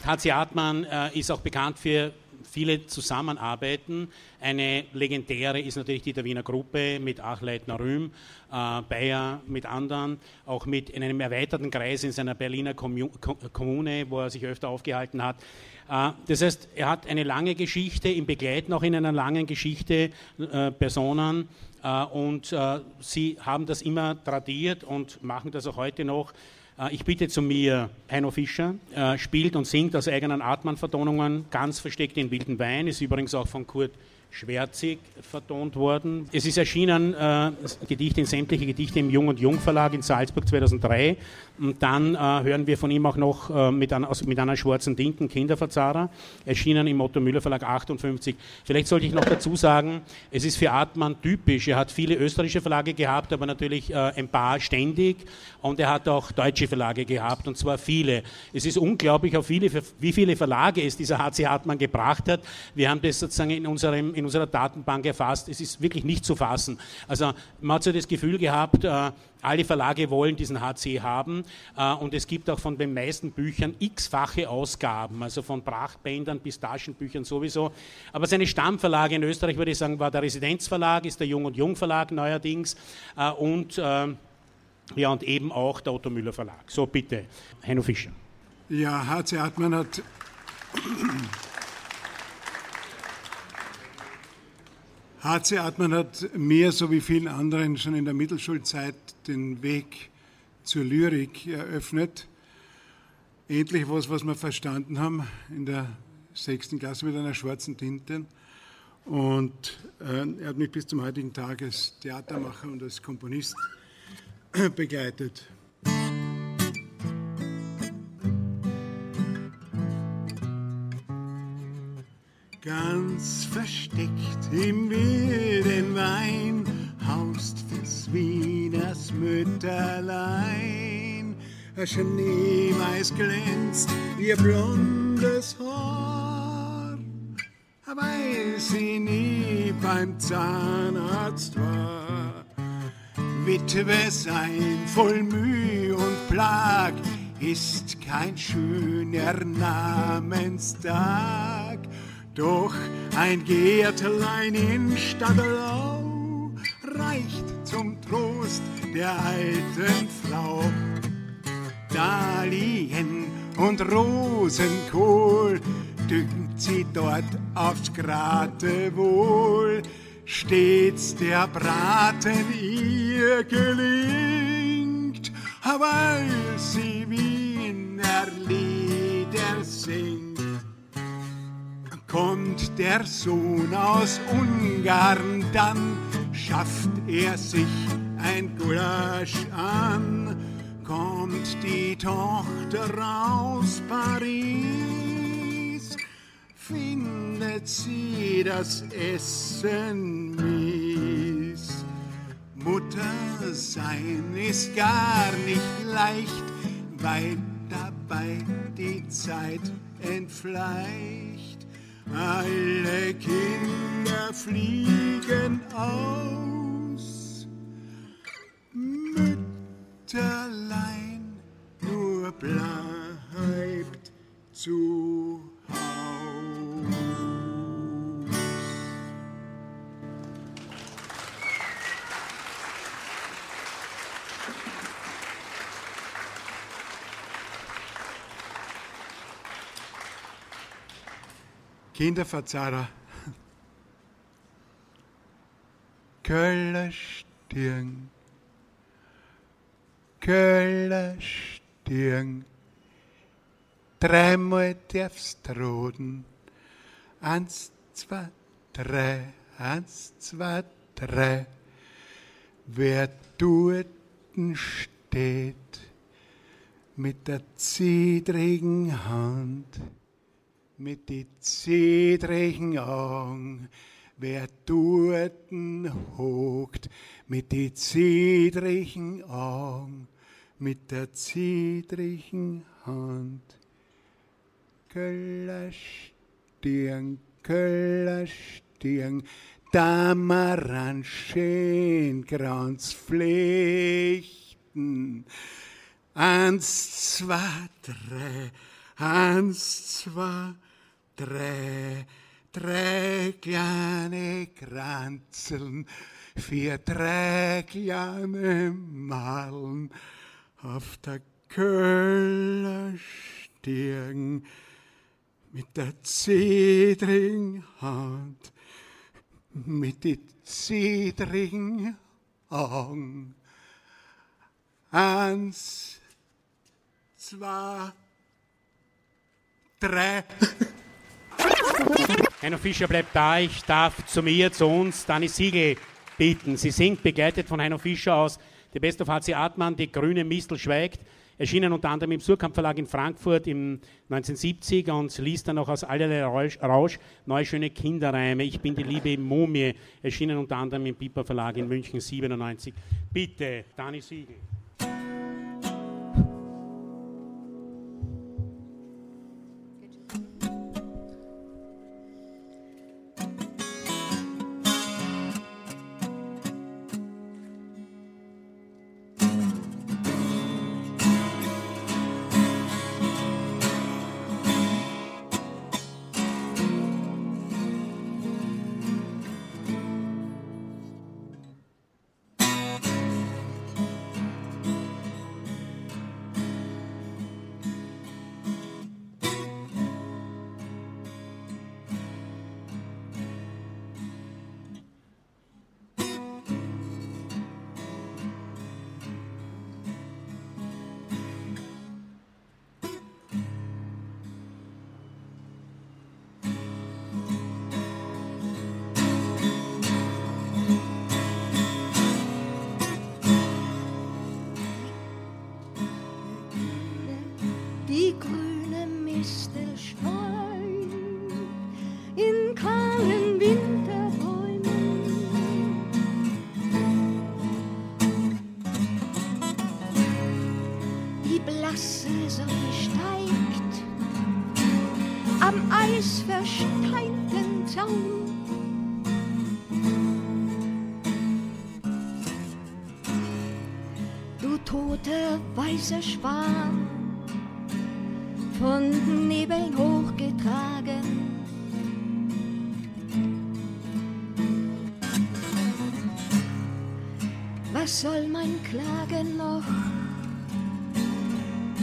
HC Hartmann äh, ist auch bekannt für viele Zusammenarbeiten. Eine legendäre ist natürlich die der Wiener Gruppe mit Achleitner Rühm, äh, Bayer mit anderen, auch mit in einem erweiterten Kreis in seiner Berliner Kommune, wo er sich öfter aufgehalten hat. Äh, das heißt, er hat eine lange Geschichte, im Begleiten auch in einer langen Geschichte äh, Personen, äh, und äh, sie haben das immer tradiert und machen das auch heute noch. Äh, ich bitte zu mir Heino Fischer, spielt und singt aus eigenen Atman-Vertonungen, ganz versteckt in wilden Wein, ist übrigens auch von Kurt schwärzig vertont worden. Es ist erschienen, äh, Gedichte in sämtliche Gedichte im Jung und Jung Verlag in Salzburg 2003. Und dann äh, hören wir von ihm auch noch äh, mit, einer, mit einer schwarzen Dinken Kinderverzahrer, erschienen im Otto Müller Verlag 58. Vielleicht sollte ich noch dazu sagen, es ist für Artmann typisch. Er hat viele österreichische Verlage gehabt, aber natürlich äh, ein paar ständig. Und er hat auch deutsche Verlage gehabt, und zwar viele. Es ist unglaublich, auf viele, wie viele Verlage es dieser HC Hartmann gebracht hat. Wir haben das sozusagen in unserem in unserer Datenbank erfasst. Es ist wirklich nicht zu fassen. Also man hat so das Gefühl gehabt, äh, alle Verlage wollen diesen HC haben äh, und es gibt auch von den meisten Büchern x-fache Ausgaben, also von Prachtbändern bis Taschenbüchern sowieso. Aber seine Stammverlage in Österreich, würde ich sagen, war der Residenzverlag, ist der Jung und Jung Verlag neuerdings äh, und, ja, und eben auch der Otto Müller Verlag. So bitte, Heino Fischer. Ja, HC Hartmann hat HC Atman hat mir, so wie vielen anderen, schon in der Mittelschulzeit den Weg zur Lyrik eröffnet. Endlich was, was wir verstanden haben in der sechsten Klasse mit einer schwarzen Tinte. Und äh, er hat mich bis zum heutigen Tag als Theatermacher und als Komponist begleitet. Ganz versteckt im wilden Wein haust des Wieners Mütterlein. Ein Schneeweiß glänzt ihr blondes Haar, weil sie nie beim Zahnarzt war. Witwe sein, voll Mühe und Plag, ist kein schöner Namenstag. Doch ein Gärtlein in Stadtlau reicht zum Trost der alten Frau. Dahlien und Rosenkohl düngt sie dort aufs Gratewohl. Stets der Braten ihr gelingt, weil sie Wiener Lieder singt. Kommt der Sohn aus Ungarn, dann schafft er sich ein Gulasch an. Kommt die Tochter aus Paris, findet sie das Essen mies. Mutter sein ist gar nicht leicht, weil dabei die Zeit entfleicht. Alle Kinder fliegen aus. Mütterlein nur bleibt zu Kinderverzahrer. Köller Stirn, Köller Stirn, dreimal darfst roden. Eins, zwei, drei, eins, zwei, drei. Wer dort steht mit der zedrigen Hand, mit die zedrigen Augen, wer dorten hogt, mit die zedrigen Augen, mit der zedrigen Hand. Köllerstirn, Köllerstirn, Damaranschen, Kranzflechten. Eins, zwei, drei, eins, zwei, drei, drei kleine Kranzeln, vier drei kleine Malen auf der Köllerstirn mit der zedrigen Hand, mit die zedrigen Augen. Eins, zwei, drei. Heino Fischer bleibt da. Ich darf zu mir, zu uns, Dani Siegel bitten. Sie singt begleitet von Heino Fischer aus The Best of HC Artmann, Die grüne Mistel schweigt. Erschienen unter anderem im Surkamp Verlag in Frankfurt im 1970 und liest dann auch aus allerlei Rausch, Rausch neue schöne Kinderreime. Ich bin die liebe Mumie. Erschienen unter anderem im Piper Verlag in München 97. Bitte, Dani Siegel. Der weiße Schwan, von Nebeln hochgetragen. Was soll mein Klagen noch,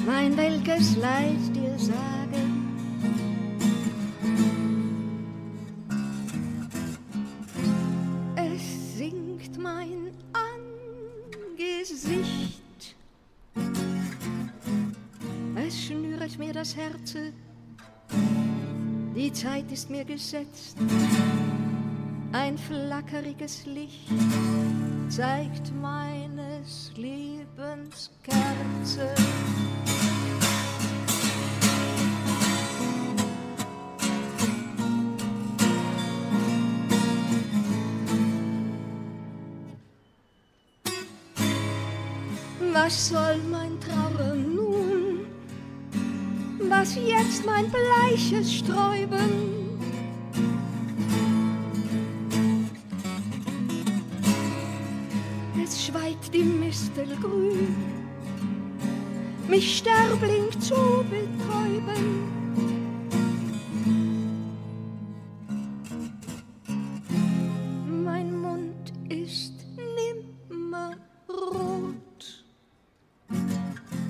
mein welkes Leid dir sagen? Ist mir gesetzt, ein flackeriges Licht zeigt meines Lebens Kerze. Was soll mein Trauer nun? Was jetzt mein bleiches Sträuben? Schweigt die Mistel grün, mich sterbling zu betäuben. Mein Mund ist nimmer rot.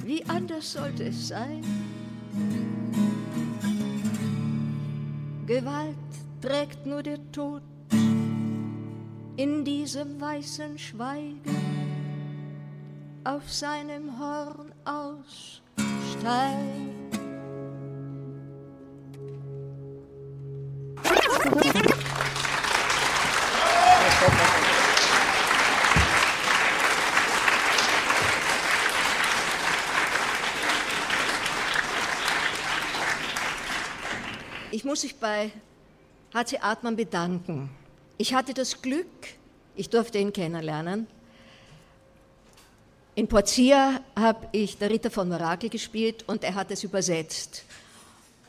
Wie anders sollte es sein? Gewalt trägt nur der Tod in diesem weißen Schweigen auf seinem Horn aus Stein. Ich muss mich bei HC Artmann bedanken. Ich hatte das Glück, ich durfte ihn kennenlernen. In Portia habe ich der Ritter von Mirakel gespielt und er hat es übersetzt.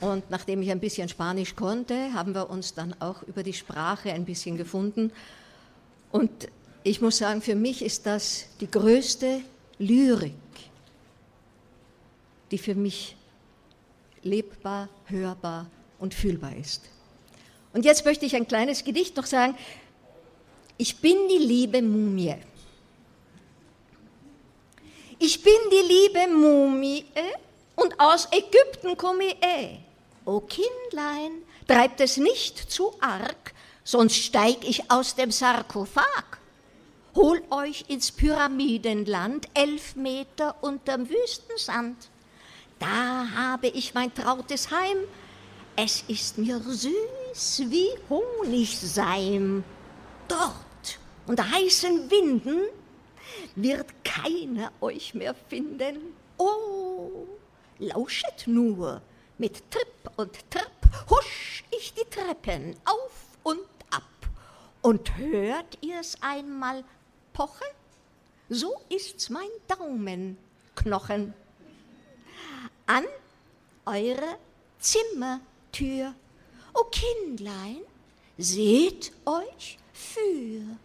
Und nachdem ich ein bisschen Spanisch konnte, haben wir uns dann auch über die Sprache ein bisschen gefunden. Und ich muss sagen, für mich ist das die größte Lyrik, die für mich lebbar, hörbar und fühlbar ist. Und jetzt möchte ich ein kleines Gedicht noch sagen. Ich bin die liebe Mumie. Ich bin die liebe Mumie und aus Ägypten komme ich. eh. O Kindlein, treibt es nicht zu arg, sonst steig ich aus dem Sarkophag. Hol euch ins Pyramidenland, elf Meter unterm Wüstensand. Da habe ich mein trautes Heim, es ist mir süß wie Honigseim. Dort, unter heißen Winden, wird keiner euch mehr finden. Oh, lauschet nur, mit Tripp und Trapp husch ich die Treppen auf und ab. Und hört ihr's einmal pochen? So ist's mein Daumenknochen. An eure Zimmertür. O Kindlein, seht euch für.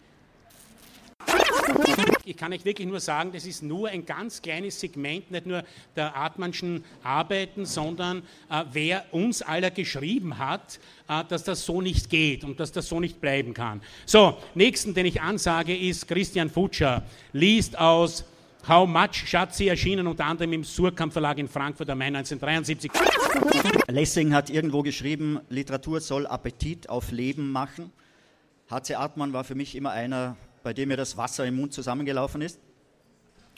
Ich kann euch wirklich nur sagen, das ist nur ein ganz kleines Segment, nicht nur der Artmannschen Arbeiten, sondern äh, wer uns aller geschrieben hat, äh, dass das so nicht geht und dass das so nicht bleiben kann. So, nächsten, den ich ansage, ist Christian Futscher, liest aus How Much Schatzi, erschienen unter anderem im Surkamp Verlag in Frankfurt am Main 1973. Lessing hat irgendwo geschrieben, Literatur soll Appetit auf Leben machen. H.C. Artmann war für mich immer einer, bei dem mir das Wasser im Mund zusammengelaufen ist.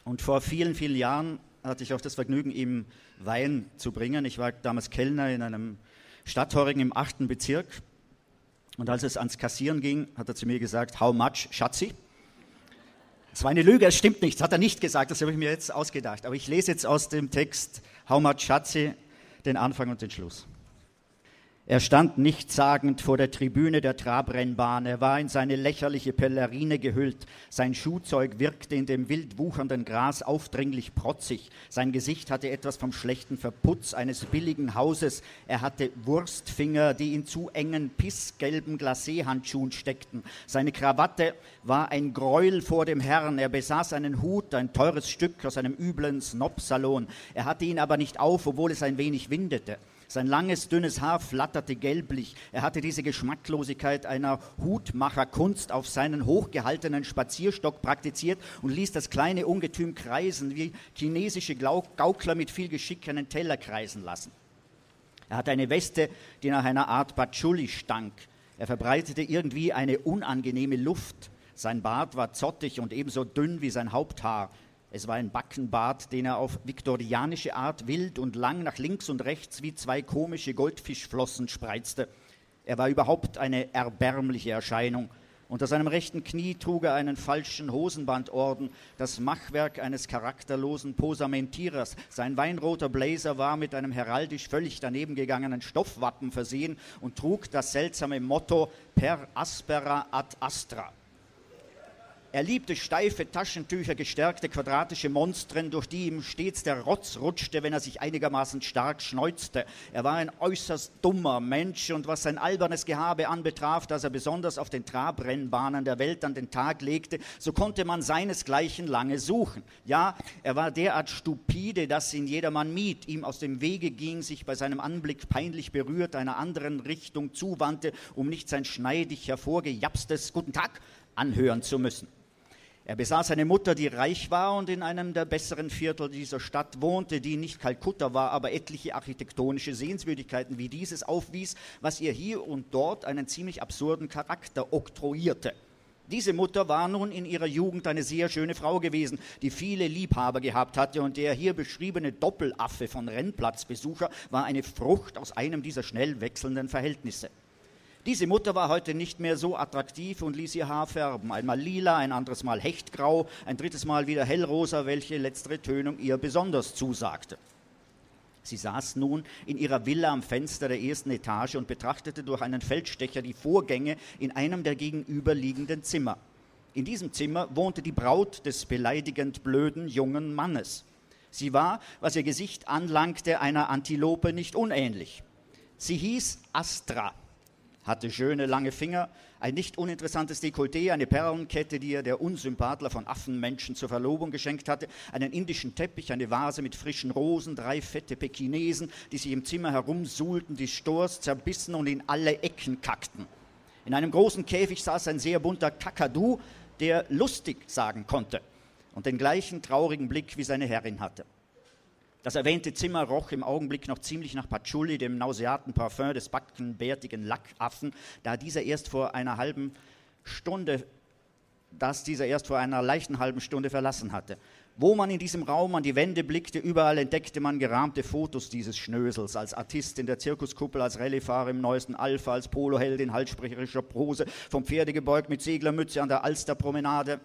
Und vor vielen, vielen Jahren hatte ich auch das Vergnügen, ihm Wein zu bringen. Ich war damals Kellner in einem Stadthorigen im achten Bezirk. Und als es ans Kassieren ging, hat er zu mir gesagt, how much, Schatzi? Das war eine Lüge, es stimmt nicht, das hat er nicht gesagt, das habe ich mir jetzt ausgedacht. Aber ich lese jetzt aus dem Text How much, Schatzi, den Anfang und den Schluss. Er stand nichtssagend vor der Tribüne der Trabrennbahn. Er war in seine lächerliche Pellerine gehüllt. Sein Schuhzeug wirkte in dem wild wuchernden Gras aufdringlich protzig. Sein Gesicht hatte etwas vom schlechten Verputz eines billigen Hauses. Er hatte Wurstfinger, die in zu engen, pissgelben Glacéhandschuhen steckten. Seine Krawatte war ein Gräuel vor dem Herrn. Er besaß einen Hut, ein teures Stück aus einem üblen Snob-Salon. Er hatte ihn aber nicht auf, obwohl es ein wenig windete. Sein langes, dünnes Haar flatterte gelblich. Er hatte diese Geschmacklosigkeit einer Hutmacherkunst auf seinen hochgehaltenen Spazierstock praktiziert und ließ das kleine Ungetüm kreisen, wie chinesische Gaukler mit viel Geschick einen Teller kreisen lassen. Er hatte eine Weste, die nach einer Art Patchouli stank. Er verbreitete irgendwie eine unangenehme Luft. Sein Bart war zottig und ebenso dünn wie sein Haupthaar. Es war ein Backenbart, den er auf viktorianische Art wild und lang nach links und rechts wie zwei komische Goldfischflossen spreizte. Er war überhaupt eine erbärmliche Erscheinung. Unter seinem rechten Knie trug er einen falschen Hosenbandorden, das Machwerk eines charakterlosen Posamentierers. Sein weinroter Blazer war mit einem heraldisch völlig daneben gegangenen Stoffwappen versehen und trug das seltsame Motto Per aspera ad astra. Er liebte steife Taschentücher, gestärkte quadratische Monstren, durch die ihm stets der Rotz rutschte, wenn er sich einigermaßen stark schneuzte. Er war ein äußerst dummer Mensch und was sein albernes Gehabe anbetraf, das er besonders auf den Trabrennbahnen der Welt an den Tag legte, so konnte man seinesgleichen lange suchen. Ja, er war derart stupide, dass ihn jedermann mied, ihm aus dem Wege ging, sich bei seinem Anblick peinlich berührt einer anderen Richtung zuwandte, um nicht sein schneidig hervorgejapstes Guten Tag anhören zu müssen. Er besaß eine Mutter, die reich war und in einem der besseren Viertel dieser Stadt wohnte, die nicht Kalkutta war, aber etliche architektonische Sehenswürdigkeiten wie dieses aufwies, was ihr hier und dort einen ziemlich absurden Charakter oktroyierte. Diese Mutter war nun in ihrer Jugend eine sehr schöne Frau gewesen, die viele Liebhaber gehabt hatte, und der hier beschriebene Doppelaffe von Rennplatzbesucher war eine Frucht aus einem dieser schnell wechselnden Verhältnisse. Diese Mutter war heute nicht mehr so attraktiv und ließ ihr Haar färben. Einmal lila, ein anderes Mal hechtgrau, ein drittes Mal wieder hellrosa, welche letztere Tönung ihr besonders zusagte. Sie saß nun in ihrer Villa am Fenster der ersten Etage und betrachtete durch einen Feldstecher die Vorgänge in einem der gegenüberliegenden Zimmer. In diesem Zimmer wohnte die Braut des beleidigend blöden jungen Mannes. Sie war, was ihr Gesicht anlangte, einer Antilope nicht unähnlich. Sie hieß Astra hatte schöne lange Finger, ein nicht uninteressantes Dekolleté, eine Perlenkette, die ihr der Unsympathler von Affenmenschen zur Verlobung geschenkt hatte, einen indischen Teppich, eine Vase mit frischen Rosen, drei fette Pekinesen, die sich im Zimmer herumsuhlten, die Stors zerbissen und in alle Ecken kackten. In einem großen Käfig saß ein sehr bunter Kakadu, der lustig sagen konnte und den gleichen traurigen Blick wie seine Herrin hatte. Das erwähnte Zimmer roch im Augenblick noch ziemlich nach Patchouli, dem nauseaten Parfum des backenbärtigen Lackaffen, da dieser erst vor einer halben Stunde, das dieser erst vor einer leichten halben Stunde verlassen hatte. Wo man in diesem Raum an die Wände blickte, überall entdeckte man gerahmte Fotos dieses Schnösels, als Artist in der Zirkuskuppel, als Rallyefahrer im neuesten Alpha, als Poloheld in halssprecherischer Prose, vom Pferde gebeugt mit Seglermütze an der Alsterpromenade,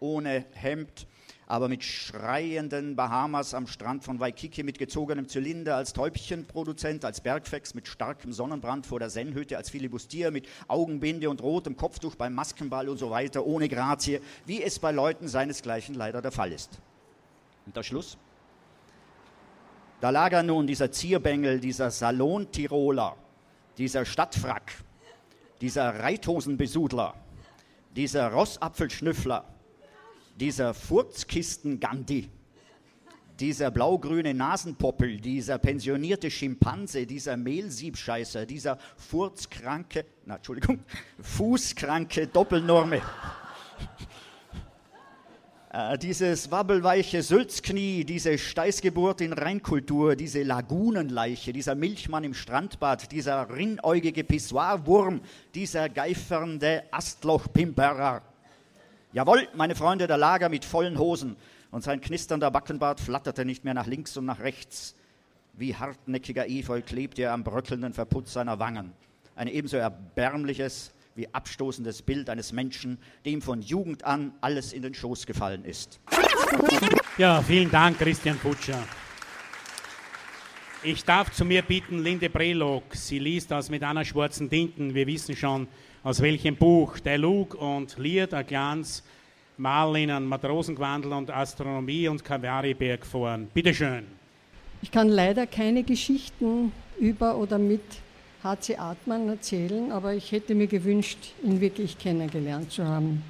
ohne Hemd, aber mit schreienden Bahamas am Strand von Waikiki mit gezogenem Zylinder, als Täubchenproduzent, als Bergfex mit starkem Sonnenbrand vor der Sennhütte, als Filibustier mit Augenbinde und rotem Kopftuch beim Maskenball und so weiter, ohne Grazie, wie es bei Leuten seinesgleichen leider der Fall ist. Und der Schluss? Da lag er nun, dieser Zierbengel, dieser Salon-Tiroler, dieser Stadtfrack, dieser Reithosenbesudler, dieser Rossapfelschnüffler, dieser Furzkisten-Gandhi, dieser blaugrüne Nasenpoppel, dieser pensionierte Schimpanse, dieser Mehlsiebscheißer, dieser furzkranke, na, Entschuldigung, fußkranke Doppelnorme. Äh, dieses wabbelweiche Sülzknie, diese Steißgeburt in Reinkultur, diese Lagunenleiche, dieser Milchmann im Strandbad, dieser rinnäugige Pissoirwurm, dieser geifernde Astlochpimperer, Jawohl, meine Freunde, der Lager mit vollen Hosen und sein knisternder Backenbart flatterte nicht mehr nach links und nach rechts. Wie hartnäckiger Efeu klebte er am bröckelnden Verputz seiner Wangen. Ein ebenso erbärmliches wie abstoßendes Bild eines Menschen, dem von Jugend an alles in den Schoß gefallen ist. Ja, vielen Dank, Christian Putscher. Ich darf zu mir bitten, Linde Brelog. Sie liest aus mit einer schwarzen Tinten. Wir wissen schon, aus welchem Buch. Der Lug und Lied, ein Glanz, Marlinen, Matrosengewandel und Astronomie und Kavariberg fahren. Bitte schön. Ich kann leider keine Geschichten über oder mit H.C. Artmann erzählen, aber ich hätte mir gewünscht, ihn wirklich kennengelernt zu haben.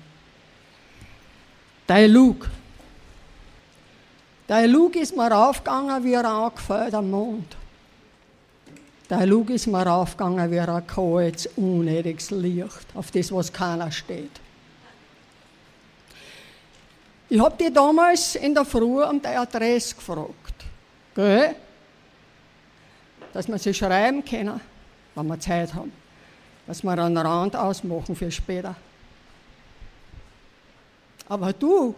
Der Lug ist mir raufgegangen wie ein am Mond. Der Lug ist mir raufgegangen wie ein kaltes, unnötiges Licht, auf das, was keiner steht. Ich habe die damals in der Früh um die Adresse gefragt. Gell? Dass wir sie schreiben können, wenn wir Zeit haben. Dass wir einen Rand ausmachen für später. Aber du,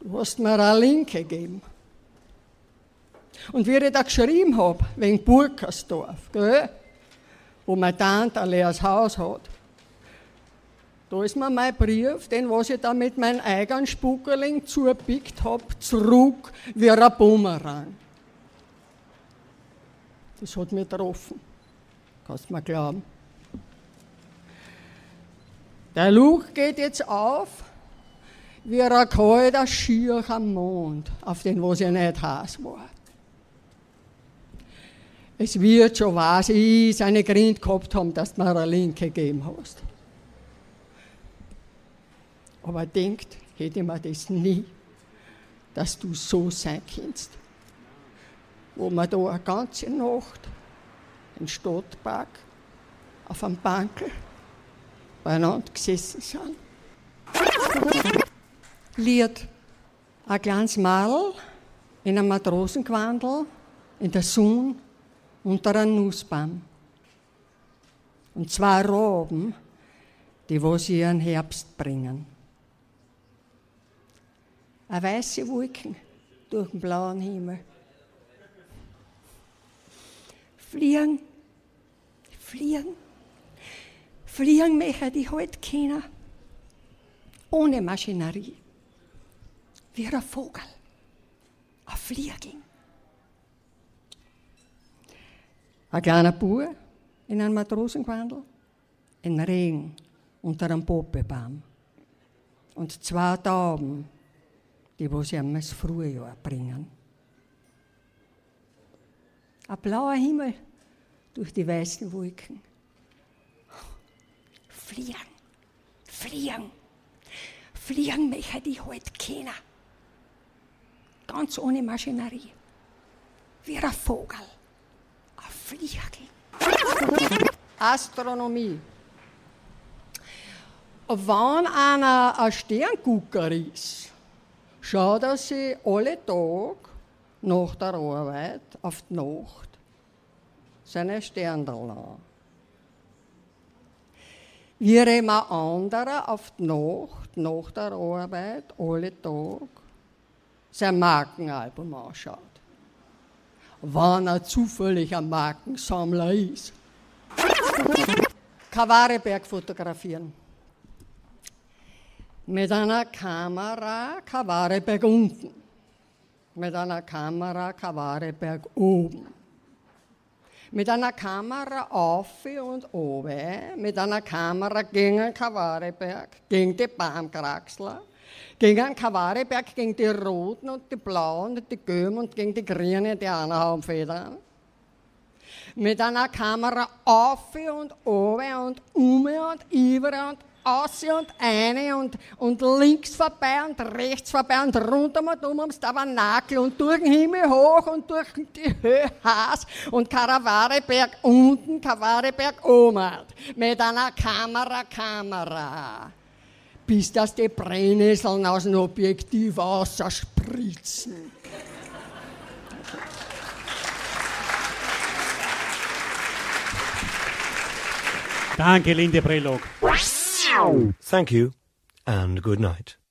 du hast mir eine Linke gegeben. Und wie ich da geschrieben habe, wegen Burkersdorf, gell, wo meine Tante ein leeres Haus hat, da ist mir mein Brief, den was ich da mit meinem eigenen Spuckerling zupickt habe, zurück wie ein Bumerang. Das hat mich getroffen. Kannst du mir glauben. Der Luch geht jetzt auf, wie ein kalter Schier am Mond, auf den was ich nicht heiß war. Es wird schon, was ich, seine Grund gehabt haben, dass du mir eine Linke gegeben hast. Aber denkt, hätte man das nie, dass du so sein kannst. Wo wir da eine ganze Nacht im Stadtpark auf einem Bankel beieinander gesessen sind. Lied. Ein kleines Mal in einem Matrosengewandel in der Sonne unter einem Nussbaum. Und zwei Roben, die was ihren Herbst bringen. Eine weiße Wolken durch den blauen Himmel. Fliegen, fliegen, fliegen möchte die heute keiner. Ohne Maschinerie. Wie ein Vogel. Ein Fliegen. Ein kleiner Bub in einem Matrosengewandel, in Regen unter einem Poppebaum. Und zwei Tauben, die wo sie das Frühjahr bringen. Ein blauer Himmel durch die weißen Wolken. Fliegen, fliegen, fliegen möchte ich heute keiner. Ganz ohne Maschinerie. Wie ein Vogel. Fliegen. Astronomie. Wenn einer ein Sterngucker ist, schaut er sich alle Tage nach der Arbeit auf die Nacht seine Sternl an. Während ein anderer auf die Nacht nach der Arbeit alle Tage sein Markenalbum anschaut wann er zufällig ein Markensammler ist. Kavareberg fotografieren. Mit einer Kamera Kavareberg unten. Mit einer Kamera Kavareberg oben. Mit einer Kamera auf und oben. Mit einer Kamera gegen Kavareberg, gegen die Baumkraxler gegen den Kavariberg, gegen die Roten und die Blauen und die Gelben und gegen die Grünen, die auch noch haben Federn. Mit einer Kamera auf und oben und um und über und aus und eine und, und links vorbei und rechts vorbei und runter und um ums Tabernakel und durch den Himmel hoch und durch die Höhe Haas und Karavareberg unten, Karavareberg oben. Mit einer Kamera, Kamera bis dass die Brennnesseln aus dem Objektiv ausspritzen. Danke, Linde Brelog. Thank you and good night.